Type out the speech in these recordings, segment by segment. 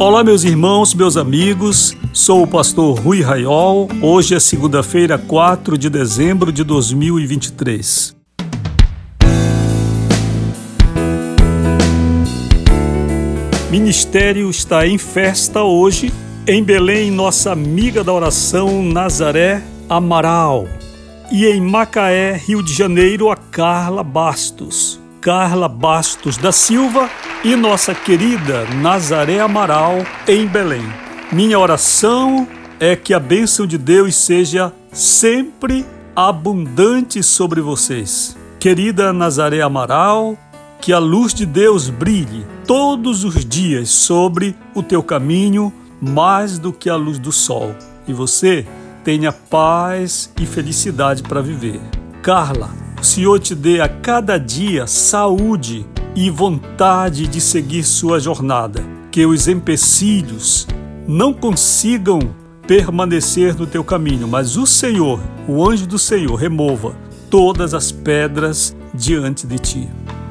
Olá, meus irmãos, meus amigos. Sou o pastor Rui Raiol. Hoje é segunda-feira, 4 de dezembro de 2023. Ministério está em festa hoje em Belém, nossa amiga da oração Nazaré Amaral. E em Macaé, Rio de Janeiro, a Carla Bastos. Carla Bastos da Silva e nossa querida Nazaré Amaral em Belém. Minha oração é que a bênção de Deus seja sempre abundante sobre vocês. Querida Nazaré Amaral, que a luz de Deus brilhe todos os dias sobre o teu caminho, mais do que a luz do sol, e você tenha paz e felicidade para viver. Carla, o Senhor te dê a cada dia saúde e vontade de seguir sua jornada, que os empecilhos não consigam permanecer no teu caminho, mas o Senhor, o anjo do Senhor, remova todas as pedras diante de ti.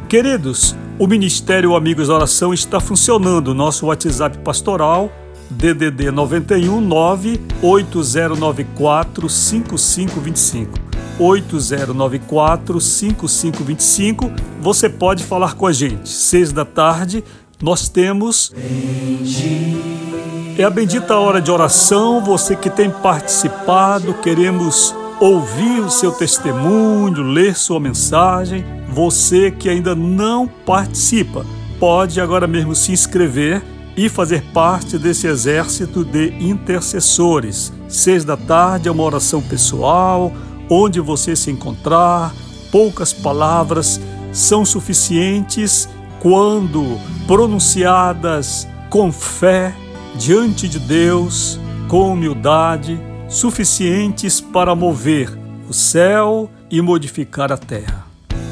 Queridos, o Ministério Amigos da Oração está funcionando. Nosso WhatsApp pastoral, DDD 91 98094 5525. 8094 5525. Você pode falar com a gente. Seis da tarde, nós temos. É a bendita hora de oração. Você que tem participado, queremos ouvir o seu testemunho, ler sua mensagem. Você que ainda não participa, pode agora mesmo se inscrever e fazer parte desse exército de intercessores. Seis da tarde é uma oração pessoal, onde você se encontrar, poucas palavras são suficientes quando pronunciadas com fé diante de Deus com humildade, suficientes para mover o céu e modificar a terra.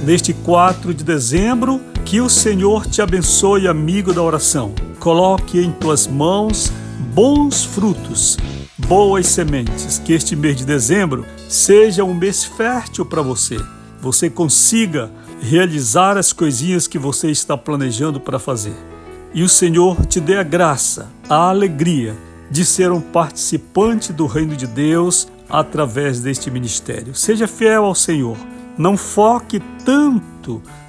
Neste 4 de dezembro, que o Senhor te abençoe, amigo da oração. Coloque em tuas mãos bons frutos, boas sementes. Que este mês de dezembro seja um mês fértil para você. Você consiga realizar as coisinhas que você está planejando para fazer e o Senhor te dê a graça, a alegria de ser um participante do reino de Deus através deste ministério. Seja fiel ao Senhor. Não foque tanto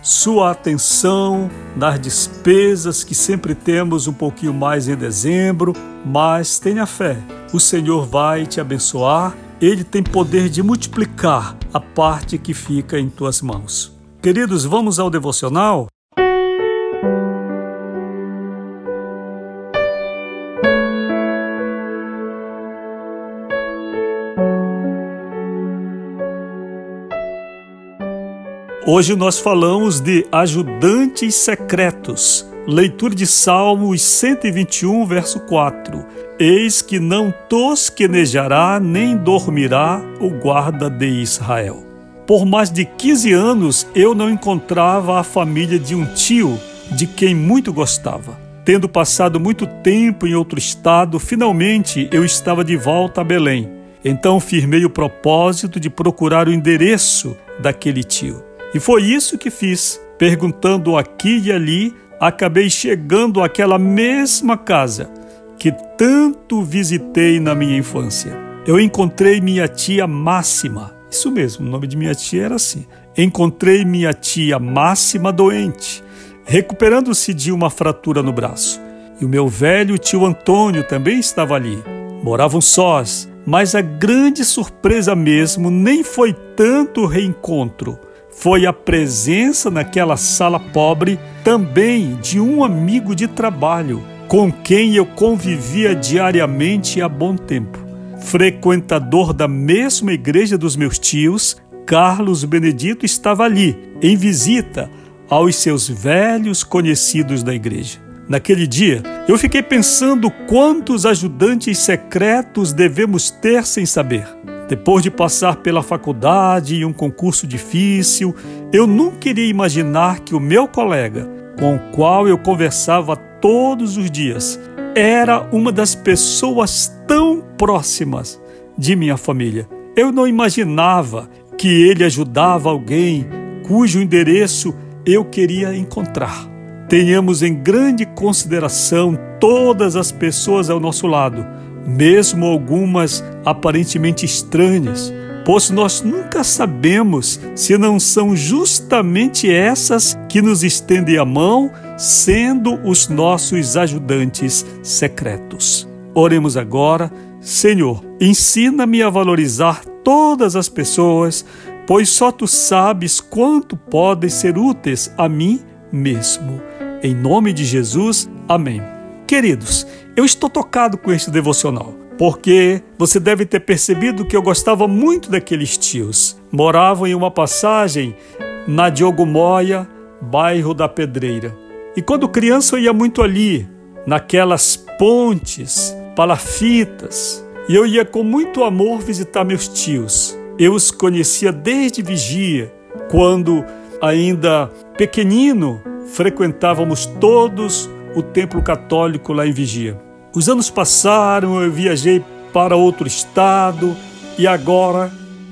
sua atenção nas despesas que sempre temos um pouquinho mais em dezembro, mas tenha fé. O Senhor vai te abençoar. Ele tem poder de multiplicar a parte que fica em tuas mãos. Queridos, vamos ao devocional? Hoje nós falamos de ajudantes secretos. Leitura de Salmos 121, verso 4. Eis que não tosquenejará nem dormirá o guarda de Israel. Por mais de 15 anos eu não encontrava a família de um tio de quem muito gostava. Tendo passado muito tempo em outro estado, finalmente eu estava de volta a Belém. Então firmei o propósito de procurar o endereço daquele tio. E foi isso que fiz. Perguntando aqui e ali, acabei chegando àquela mesma casa que tanto visitei na minha infância. Eu encontrei minha tia Máxima. Isso mesmo, o nome de minha tia era assim. Encontrei minha tia Máxima doente, recuperando-se de uma fratura no braço. E o meu velho tio Antônio também estava ali. Moravam sós, mas a grande surpresa mesmo nem foi tanto o reencontro foi a presença naquela sala pobre também de um amigo de trabalho com quem eu convivia diariamente há bom tempo. Frequentador da mesma igreja dos meus tios, Carlos Benedito estava ali, em visita aos seus velhos conhecidos da igreja. Naquele dia, eu fiquei pensando quantos ajudantes secretos devemos ter sem saber. Depois de passar pela faculdade e um concurso difícil, eu nunca iria imaginar que o meu colega, com o qual eu conversava todos os dias, era uma das pessoas tão próximas de minha família. Eu não imaginava que ele ajudava alguém cujo endereço eu queria encontrar. Tenhamos em grande consideração todas as pessoas ao nosso lado, mesmo algumas aparentemente estranhas, pois nós nunca sabemos se não são justamente essas que nos estendem a mão, sendo os nossos ajudantes secretos. Oremos agora, Senhor, ensina-me a valorizar todas as pessoas, pois só tu sabes quanto podem ser úteis a mim mesmo. Em nome de Jesus, amém. Queridos, eu estou tocado com este devocional, porque você deve ter percebido que eu gostava muito daqueles tios. Moravam em uma passagem na Diogo Moia, bairro da Pedreira. E quando criança eu ia muito ali, naquelas pontes, palafitas, e eu ia com muito amor visitar meus tios. Eu os conhecia desde vigia, quando ainda pequenino frequentávamos todos o templo católico lá em Vigia. Os anos passaram, eu viajei para outro estado e agora,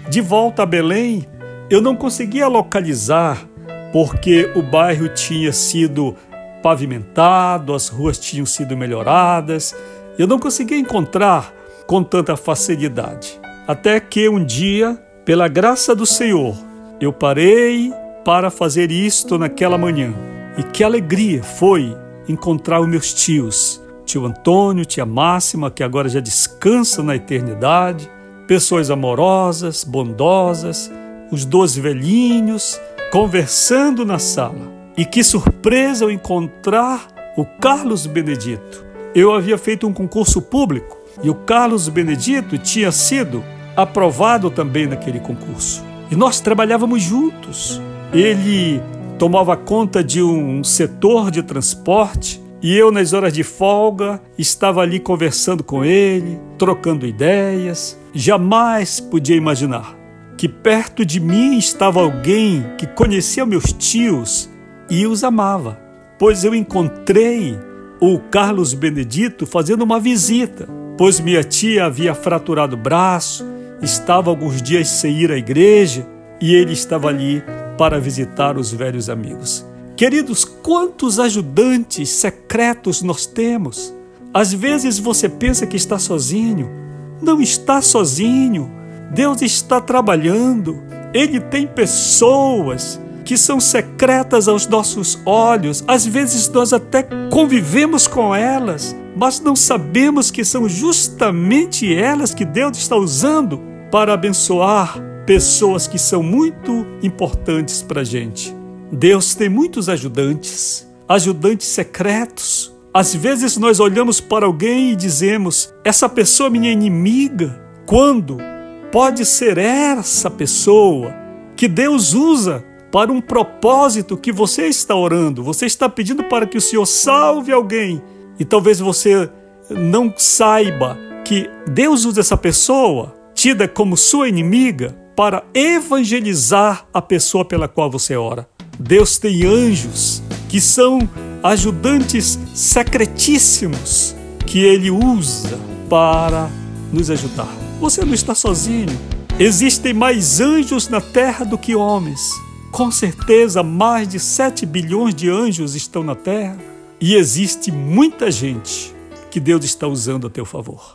de volta a Belém, eu não conseguia localizar porque o bairro tinha sido pavimentado, as ruas tinham sido melhoradas. Eu não conseguia encontrar com tanta facilidade. Até que um dia, pela graça do Senhor, eu parei para fazer isto naquela manhã. E que alegria foi encontrar os meus tios, tio Antônio, tia Máxima, que agora já descansa na eternidade, pessoas amorosas, bondosas, os dois velhinhos, conversando na sala. E que surpresa eu encontrar o Carlos Benedito. Eu havia feito um concurso público e o Carlos Benedito tinha sido aprovado também naquele concurso. E nós trabalhávamos juntos. Ele tomava conta de um setor de transporte e eu, nas horas de folga, estava ali conversando com ele, trocando ideias. Jamais podia imaginar que perto de mim estava alguém que conhecia meus tios e os amava, pois eu encontrei o Carlos Benedito fazendo uma visita pois minha tia havia fraturado o braço, estava alguns dias sem ir à igreja e ele estava ali para visitar os velhos amigos. Queridos, quantos ajudantes secretos nós temos? Às vezes você pensa que está sozinho. Não está sozinho. Deus está trabalhando. Ele tem pessoas que são secretas aos nossos olhos. Às vezes nós até convivemos com elas, mas não sabemos que são justamente elas que Deus está usando para abençoar pessoas que são muito importantes para a gente. Deus tem muitos ajudantes, ajudantes secretos. Às vezes nós olhamos para alguém e dizemos: essa pessoa é minha inimiga. Quando pode ser essa pessoa que Deus usa para um propósito que você está orando. Você está pedindo para que o Senhor salve alguém e talvez você não saiba que Deus usa essa pessoa, tida como sua inimiga, para evangelizar a pessoa pela qual você ora. Deus tem anjos que são ajudantes secretíssimos que ele usa para nos ajudar. Você não está sozinho. Existem mais anjos na terra do que homens. Com certeza, mais de 7 bilhões de anjos estão na terra e existe muita gente que Deus está usando a teu favor.